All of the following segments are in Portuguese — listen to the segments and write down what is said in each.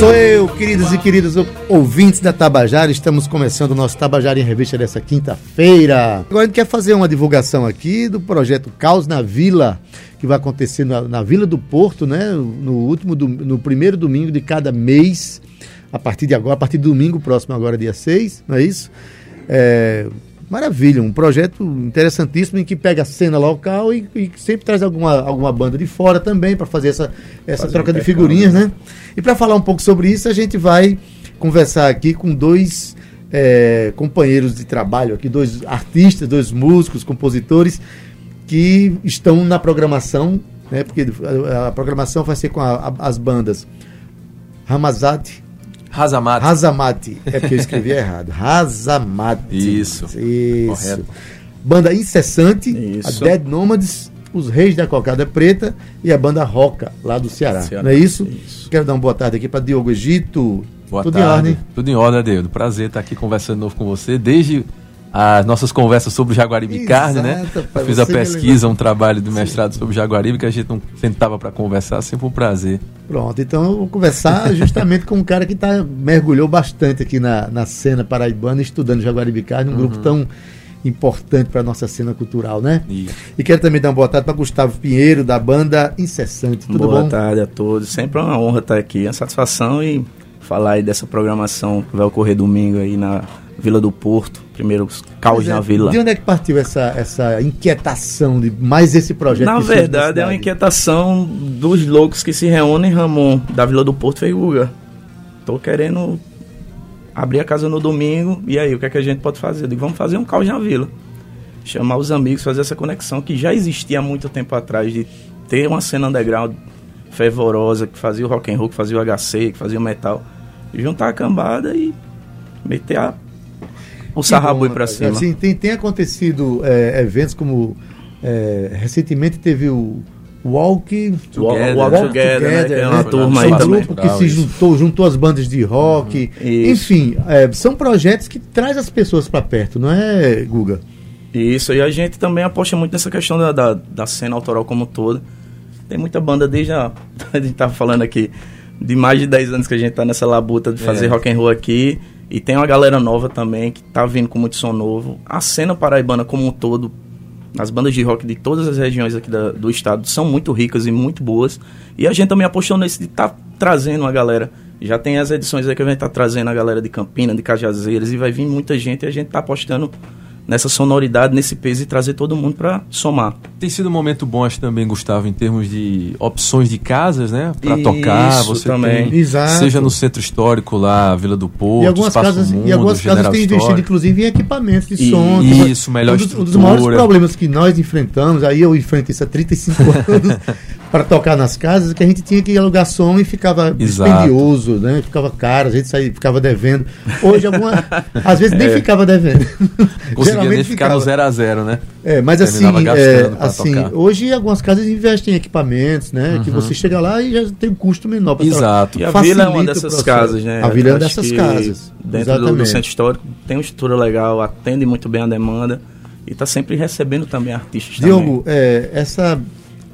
Sou eu, queridos e queridos ouvintes da Tabajara. Estamos começando o nosso Tabajara em Revista dessa quinta-feira. Agora a gente quer fazer uma divulgação aqui do projeto Caos na Vila, que vai acontecer na, na Vila do Porto, né? No último, no primeiro domingo de cada mês, a partir de agora, a partir do domingo próximo, agora dia 6, não é isso? É, Maravilha, um projeto interessantíssimo em que pega a cena local e, e sempre traz alguma, alguma banda de fora também para fazer essa, essa fazer troca de figurinhas, né? E para falar um pouco sobre isso, a gente vai conversar aqui com dois é, companheiros de trabalho aqui, dois artistas, dois músicos, compositores que estão na programação, né? Porque a, a programação vai ser com a, a, as bandas Ramazati, Razamate. Razamate. É porque eu escrevi errado. Razamate. Isso. Isso. Correto. Banda Incessante, Isso. a Dead Nomads, os Reis da Cocada Preta e a banda Roca, lá do Ceará. Ceará. Não é isso? isso? Quero dar uma boa tarde aqui para Diogo Egito. Boa Tudo tarde. em ordem? Tudo em ordem, Deus. Prazer estar aqui conversando de novo com você. Desde as nossas conversas sobre o Jaguaribe Exato, Carne, né? Eu fiz a pesquisa, um trabalho de mestrado Sim. sobre Jaguaribe que a gente não sentava para conversar, sempre um prazer. Pronto, então eu vou conversar justamente com um cara que tá, mergulhou bastante aqui na, na cena paraibana, estudando Jaguaribe Carne, um uhum. grupo tão importante para a nossa cena cultural, né? Isso. E quero também dar uma boa tarde para Gustavo Pinheiro, da banda Incessante. Tudo boa bom? Boa tarde a todos. Sempre uma honra estar aqui, uma satisfação e falar aí dessa programação que vai ocorrer domingo aí na Vila do Porto, primeiro caos é, na vila. De onde é que partiu essa, essa inquietação de mais esse projeto? Na verdade, é uma inquietação dos loucos que se reúnem, Ramon, da Vila do Porto Feiuga. Tô querendo abrir a casa no domingo, e aí, o que é que a gente pode fazer? Eu digo, vamos fazer um caos na vila. Chamar os amigos, fazer essa conexão que já existia há muito tempo atrás, de ter uma cena underground fervorosa, que fazia o rock and roll, que fazia o HC, que fazia o metal. Juntar a cambada e meter a o sarrabo ir para cima. Assim, tem, tem acontecido é, eventos como é, recentemente teve o Walk Together, Walk, Walk Together, né, together né, é uma né? turma aí também. grupo que se juntou, juntou as bandas de rock. Uhum. Enfim, é, são projetos que traz as pessoas para perto, não é, Guga? Isso, e a gente também aposta muito nessa questão da, da, da cena autoral como toda. Tem muita banda desde a. A gente tava falando aqui de mais de 10 anos que a gente tá nessa labuta de fazer é. rock and roll aqui. E tem uma galera nova também que tá vindo com muito som novo. A cena paraibana como um todo, as bandas de rock de todas as regiões aqui da, do estado são muito ricas e muito boas. E a gente também apostou nesse de estar tá trazendo uma galera. Já tem as edições aí que a gente tá trazendo a galera de Campina, de Cajazeiras, e vai vir muita gente e a gente tá apostando nessa sonoridade, nesse peso e trazer todo mundo para somar. Tem sido um momento bom, acho também, Gustavo, em termos de opções de casas, né? Para tocar, você também. Tem, Exato. Seja no centro histórico lá, Vila do Porto, e algumas Espaço casas, Mundo, E algumas casas têm investido, inclusive, em equipamentos de e, som. Isso, melhor um dos, um dos maiores problemas que nós enfrentamos, aí eu enfrento isso há 35 anos, para tocar nas casas, que a gente tinha que alugar som e ficava Exato. dispendioso, né? Ficava caro, a gente saía, ficava devendo. Hoje, alguma, às vezes nem é. ficava devendo. Conseguia nem ficar ficava. no zero a zero, né? É, mas assim, é, assim hoje algumas casas investem em equipamentos, né? Uhum. Que você chega lá e já tem um custo menor para Exato. E a Vila é uma dessas casas, né? A Vila é uma dessas casas. Dentro do, do, centro histórico tem uma estrutura legal, atende muito bem a demanda e está sempre recebendo também artistas Diogo, é, essa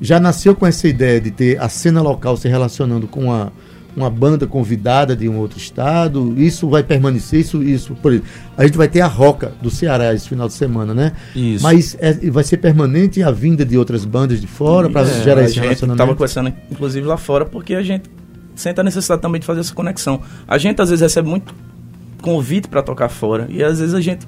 já nasceu com essa ideia de ter a cena local se relacionando com a, uma banda convidada de um outro estado. Isso vai permanecer, isso, isso. Por exemplo, a gente vai ter a Roca do Ceará esse final de semana, né? Isso. Mas é, vai ser permanente a vinda de outras bandas de fora para é, gerar esse relacionamento. Estava conversando, inclusive, lá fora, porque a gente sente a necessidade também de fazer essa conexão. A gente às vezes recebe muito convite para tocar fora e às vezes a gente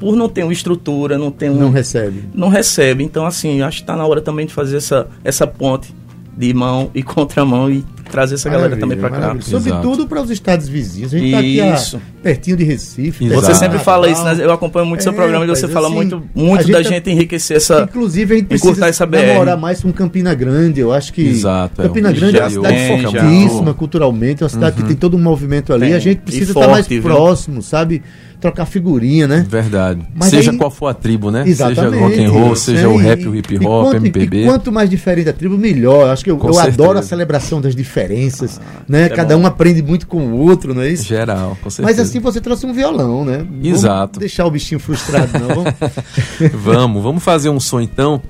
por não ter uma estrutura, não tem um, não recebe. Não recebe. Então assim, acho que está na hora também de fazer essa essa ponte de mão e contramão e trazer essa maravilha, galera também para cá. Sobretudo para os estados vizinhos. A gente está aqui pertinho de Recife. Exato. Você sempre fala isso, né? Eu acompanho muito é, seu programa e você fala assim, muito, muito gente da gente enriquecer essa. Inclusive, a gente precisa essa namorar mais com Campina Grande. Eu acho que. Exato. É Campina Grande é uma cidade é, fortíssima culturalmente, é uma cidade uhum. que tem todo um movimento ali. Tem. A gente precisa estar mais próximo, sabe? Trocar figurinha, né? Verdade. Mas seja aí, qual for a tribo, né? Exatamente. Seja rock and roll, seja o rap, o hip hop, quanto, MPB. Quanto mais diferente a tribo, melhor. Acho que eu, eu adoro a celebração das diferenças, ah, né? É Cada bom. um aprende muito com o outro, não é isso? Geral, com certeza. Mas assim você trouxe um violão, né? Exato. Vamos deixar o bichinho frustrado, não? Vamos? vamos, vamos fazer um som então,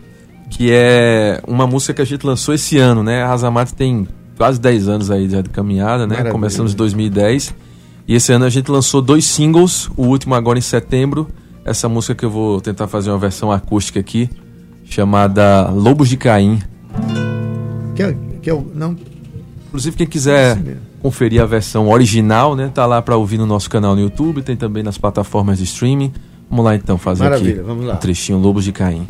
que é uma música que a gente lançou esse ano, né? A Razamate tem quase 10 anos aí de caminhada, né? Maravilha. Começamos em 2010. E esse ano a gente lançou dois singles, o último agora em setembro. Essa música que eu vou tentar fazer uma versão acústica aqui, chamada Lobos de Caim. Que é, que é o. Não. Inclusive, quem quiser conferir a versão original, né? Tá lá para ouvir no nosso canal no YouTube, tem também nas plataformas de streaming. Vamos lá então fazer Maravilha, aqui vamos lá. um trechinho Lobos de Caim.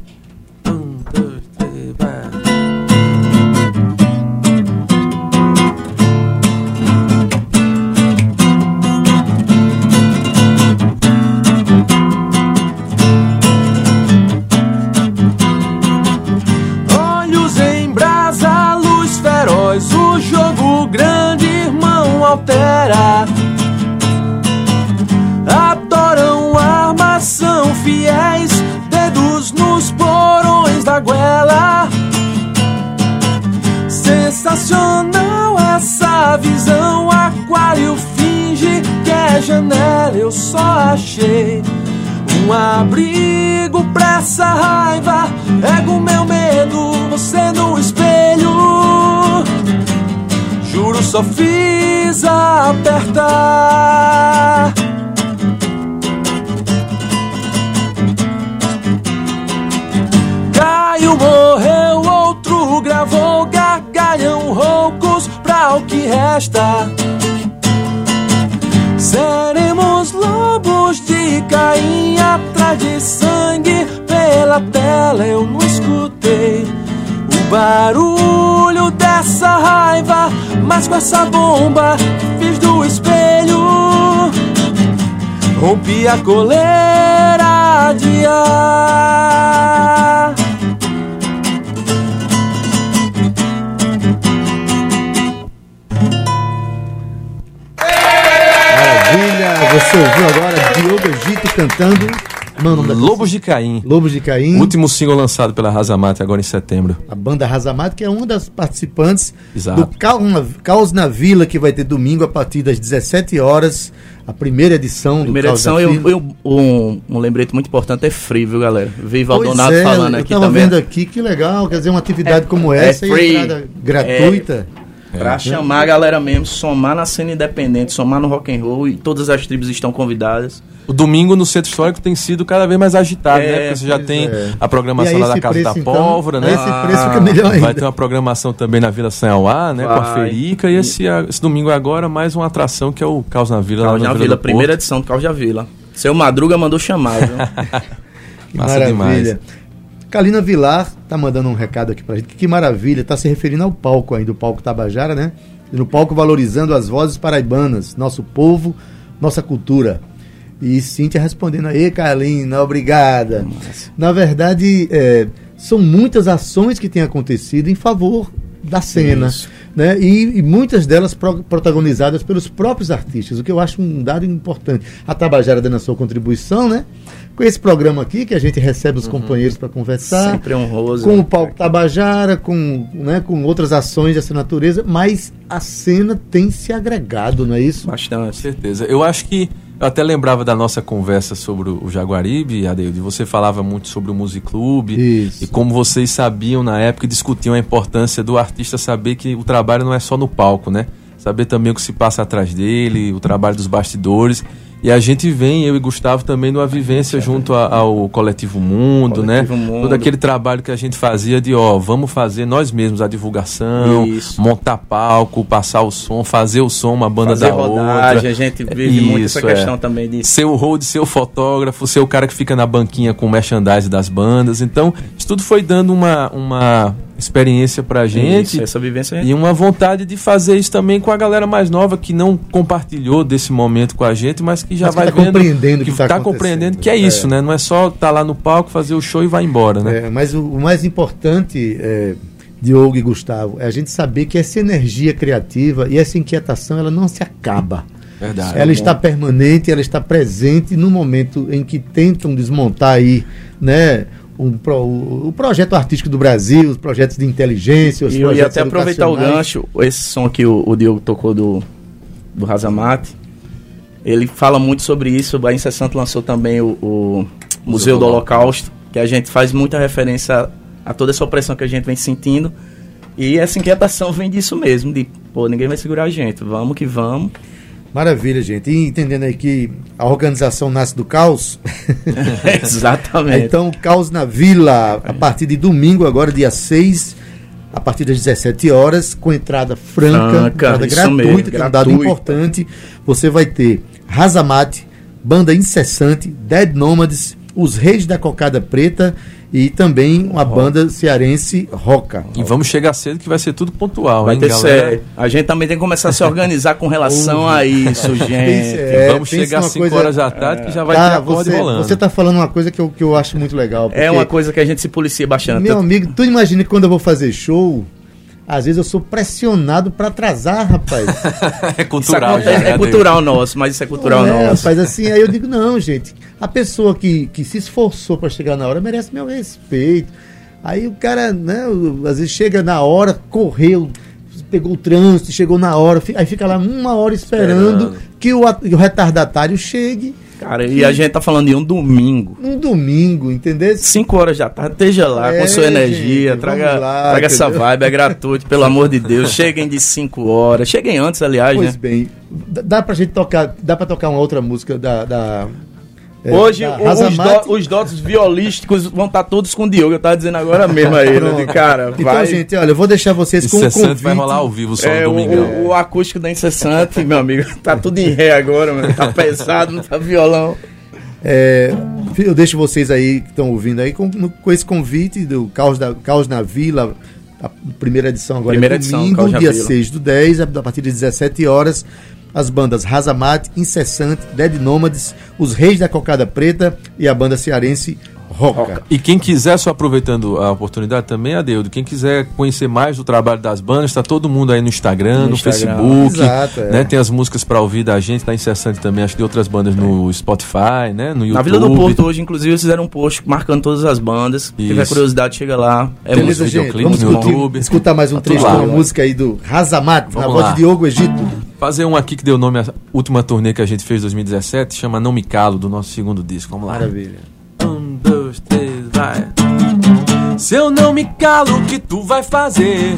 Eu só achei um abrigo pra essa raiva. Pego meu medo, você no espelho. Juro, só fiz apertar. Caio morreu, outro gravou gargalhão roucos pra o que resta. Seremos lobos de Caim atrás de sangue pela tela. Eu não escutei o barulho dessa raiva, mas com essa bomba fiz do espelho. Rompi a coleira de ar. Cantando Lobos de Caim. Lobos de Caim. Último single lançado pela Razamate agora em setembro. A banda Razamate, que é uma das participantes Exato. do Caos na Vila, que vai ter domingo a partir das 17 horas. A primeira edição primeira do edição, eu, eu, um, um lembrete muito importante é free, viu, galera? Vi Valdonato é, falando aqui também. Eu tava vendo aqui, que legal, quer dizer, uma atividade é, como é essa, é free, gratuita. É, Pra é. chamar a galera mesmo, somar na cena independente, somar no rock and roll e todas as tribos estão convidadas. O domingo no Centro Histórico tem sido cada vez mais agitado, né? é, né? Porque você já tem é. a programação lá da Casa preço, da então, Pólvora, né? Esse preço fica melhor ainda. Vai ter uma programação também na Vila Sanhauá, né? Vai. Com a Ferica. E esse, esse domingo agora, mais uma atração que é o Caos na Vila. Caos na, na Vila, Vila primeira edição do Caos da Vila. Seu Madruga mandou chamar, viu? Massa Maravilha. demais. Kalina Vilar tá mandando um recado aqui pra gente. Que maravilha, tá se referindo ao palco ainda, o palco Tabajara, né? no palco valorizando as vozes paraibanas, nosso povo, nossa cultura. E Cíntia respondendo aí, Carlina, obrigada. Nossa. Na verdade, é, são muitas ações que têm acontecido em favor da cena. Isso. Né? E, e, muitas delas pro, protagonizadas pelos próprios artistas, o que eu acho um dado importante. A Tabajara dando a sua contribuição, né? com esse programa aqui, que a gente recebe os uhum. companheiros para conversar. Sempre honroso. Com o Palco Tabajara, com, né, com outras ações dessa natureza, mas a cena tem se agregado, não é isso? Bastante. Certeza. Eu acho que. Eu até lembrava da nossa conversa sobre o Jaguaribe, Adeildo, você falava muito sobre o Music Club e como vocês sabiam na época e discutiam a importância do artista saber que o trabalho não é só no palco, né? Saber também o que se passa atrás dele, o trabalho dos bastidores. E a gente vem, eu e Gustavo, também numa vivência junto a, ao Coletivo Mundo, né? Coletivo né? Mundo. Todo aquele trabalho que a gente fazia de, ó, vamos fazer nós mesmos a divulgação, Isso. montar palco, passar o som, fazer o som, uma banda fazer da rodagem, outra. A gente vive Isso, muito essa questão é. também de... Ser o road, ser o fotógrafo, ser o cara que fica na banquinha com o merchandise das bandas. Então, isso tudo foi dando uma, uma experiência pra gente. Isso, essa vivência é... E uma vontade de fazer isso também com a galera mais nova que não compartilhou desse momento com a gente, mas que já mas vai que tá vendo compreendendo que, que tá, compreendendo que é, é, isso, né? Não é só estar tá lá no palco, fazer o show e vai embora, né? É, mas o, o, mais importante, é, Diogo e Gustavo, é a gente saber que essa energia criativa e essa inquietação ela não se acaba. Verdade. Ela está permanente, ela está presente no momento em que tentam desmontar aí, né? Um pro, o projeto artístico do Brasil, os projetos de inteligência, os e projetos eu ia até aproveitar o gancho, esse som que o, o Diogo tocou do, do Razamate, ele fala muito sobre isso. A Incessante lançou também o, o Museu do Holocausto, que a gente faz muita referência a, a toda essa opressão que a gente vem sentindo. E essa inquietação vem disso mesmo, de, pô, ninguém vai segurar a gente, vamos que vamos. Maravilha, gente. E entendendo aí que a organização nasce do caos. Exatamente. então, Caos na Vila, a partir de domingo, agora, dia 6, a partir das 17 horas, com entrada franca, franca entrada gratuita, que é um dado importante. Você vai ter Razamate, Banda Incessante, Dead Nomads, Os Reis da Cocada Preta e também uma banda cearense Roca. E vamos chegar cedo que vai ser tudo pontual, vai hein, ter galera? A gente também tem que começar a se organizar com relação a isso, gente. É, vamos chegar às 5 coisa... horas da tarde que já vai tá, ter a você, rolando. Você está falando uma coisa que eu, que eu acho muito legal. É uma coisa que a gente se policia bastante. Meu amigo, tu imagina que quando eu vou fazer show, às vezes eu sou pressionado para atrasar, rapaz. é cultural, é, é cultural nosso, mas isso é cultural é, nosso. Rapaz, assim, aí eu digo, não, gente, a pessoa que, que se esforçou para chegar na hora merece meu respeito. Aí o cara, né, às vezes chega na hora, correu, pegou o trânsito, chegou na hora, aí fica lá uma hora esperando, esperando. que o, o retardatário chegue Cara, e a gente tá falando de um domingo. Um domingo, entendeu? 5 horas da tarde, esteja lá é, com sua energia, gente, traga, lá, traga essa vibe, é gratuito, pelo amor de Deus. Cheguem de 5 horas, cheguem antes, aliás, pois né? bem, dá pra gente tocar, dá pra tocar uma outra música da, da é, Hoje os, do, os dotes violísticos vão estar tá todos com o Diogo. Eu tava dizendo agora mesmo aí, né? Cara, então, vai. gente, olha, eu vou deixar vocês com o convite. vai rolar ao vivo só é, no domingo. O, o, acústico da Incessante, meu amigo, tá tudo em ré agora, mano. Tá pesado, não tá violão. É, eu deixo vocês aí que estão ouvindo aí com, com esse convite do Caos, da, Caos na Vila, a primeira edição agora primeira é domingo, edição, dia 6 do 10, a partir de 17 horas. As bandas Razamate, Incessante, Dead Nômades, Os Reis da Cocada Preta e a banda cearense Roca. E quem quiser, só aproveitando a oportunidade também, Adeudo, quem quiser conhecer mais do trabalho das bandas, está todo mundo aí no Instagram, no, no Instagram. Facebook, Exato, é. né? Tem as músicas para ouvir da gente, tá incessante também, acho que de outras bandas é. no Spotify, né? No YouTube. Na Vila do Porto hoje, inclusive, eles fizeram um post marcando todas as bandas. Se tiver curiosidade, chega lá. É Beleza, gente, vamos no YouTube. escutar mais um tá trecho uma música aí do Razamat, na voz de Diogo Egito. Fazer um aqui que deu nome à última turnê que a gente fez em 2017, chama Não Me Calo, do nosso segundo disco. Vamos lá. Maravilha. Um, dois, três, vai. Se eu não me calo, o que tu vai fazer?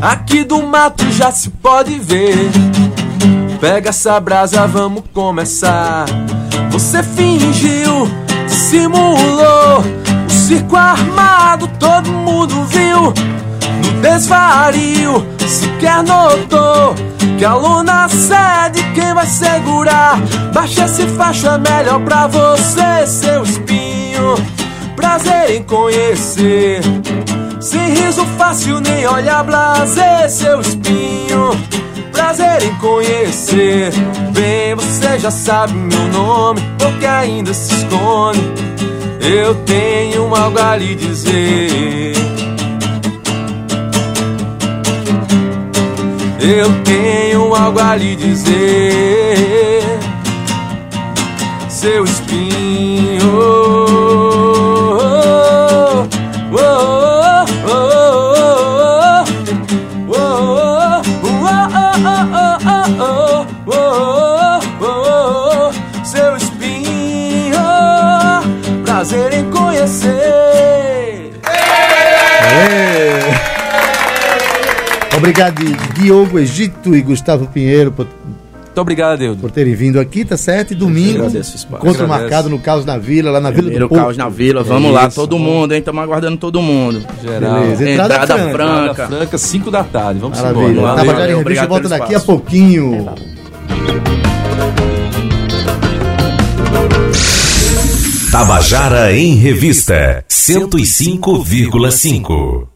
Aqui do mato já se pode ver. Pega essa brasa, vamos começar. Você fingiu, simulou. O circo armado, todo mundo viu. No desvario, sequer notou que a luna cede, quem vai segurar? Baixa esse faixa, é melhor pra você, seu espinho. Prazer em conhecer. Sem riso fácil, nem olhar blazer, seu espinho. Prazer em conhecer. Bem, você já sabe meu nome, porque ainda se esconde. Eu tenho algo a lhe dizer. Eu tenho algo a lhe dizer, seu espinho. Obrigado, Diogo Egito e Gustavo Pinheiro, por, Muito obrigado, Deus. por terem vindo aqui, tá certo? E domingo, encontro marcado no Caos na Vila, lá na Vila Primeiro do Caos na Vila, vamos é lá, isso, todo mundo, hein? Estamos aguardando todo mundo. Geral. Beleza. Entrada, Entrada franca. franca. Entrada franca, 5 da tarde. Vamos Maravilha. embora. Valeu, Tabajara em Revista volta daqui a pouquinho. Tabajara em Revista 105,5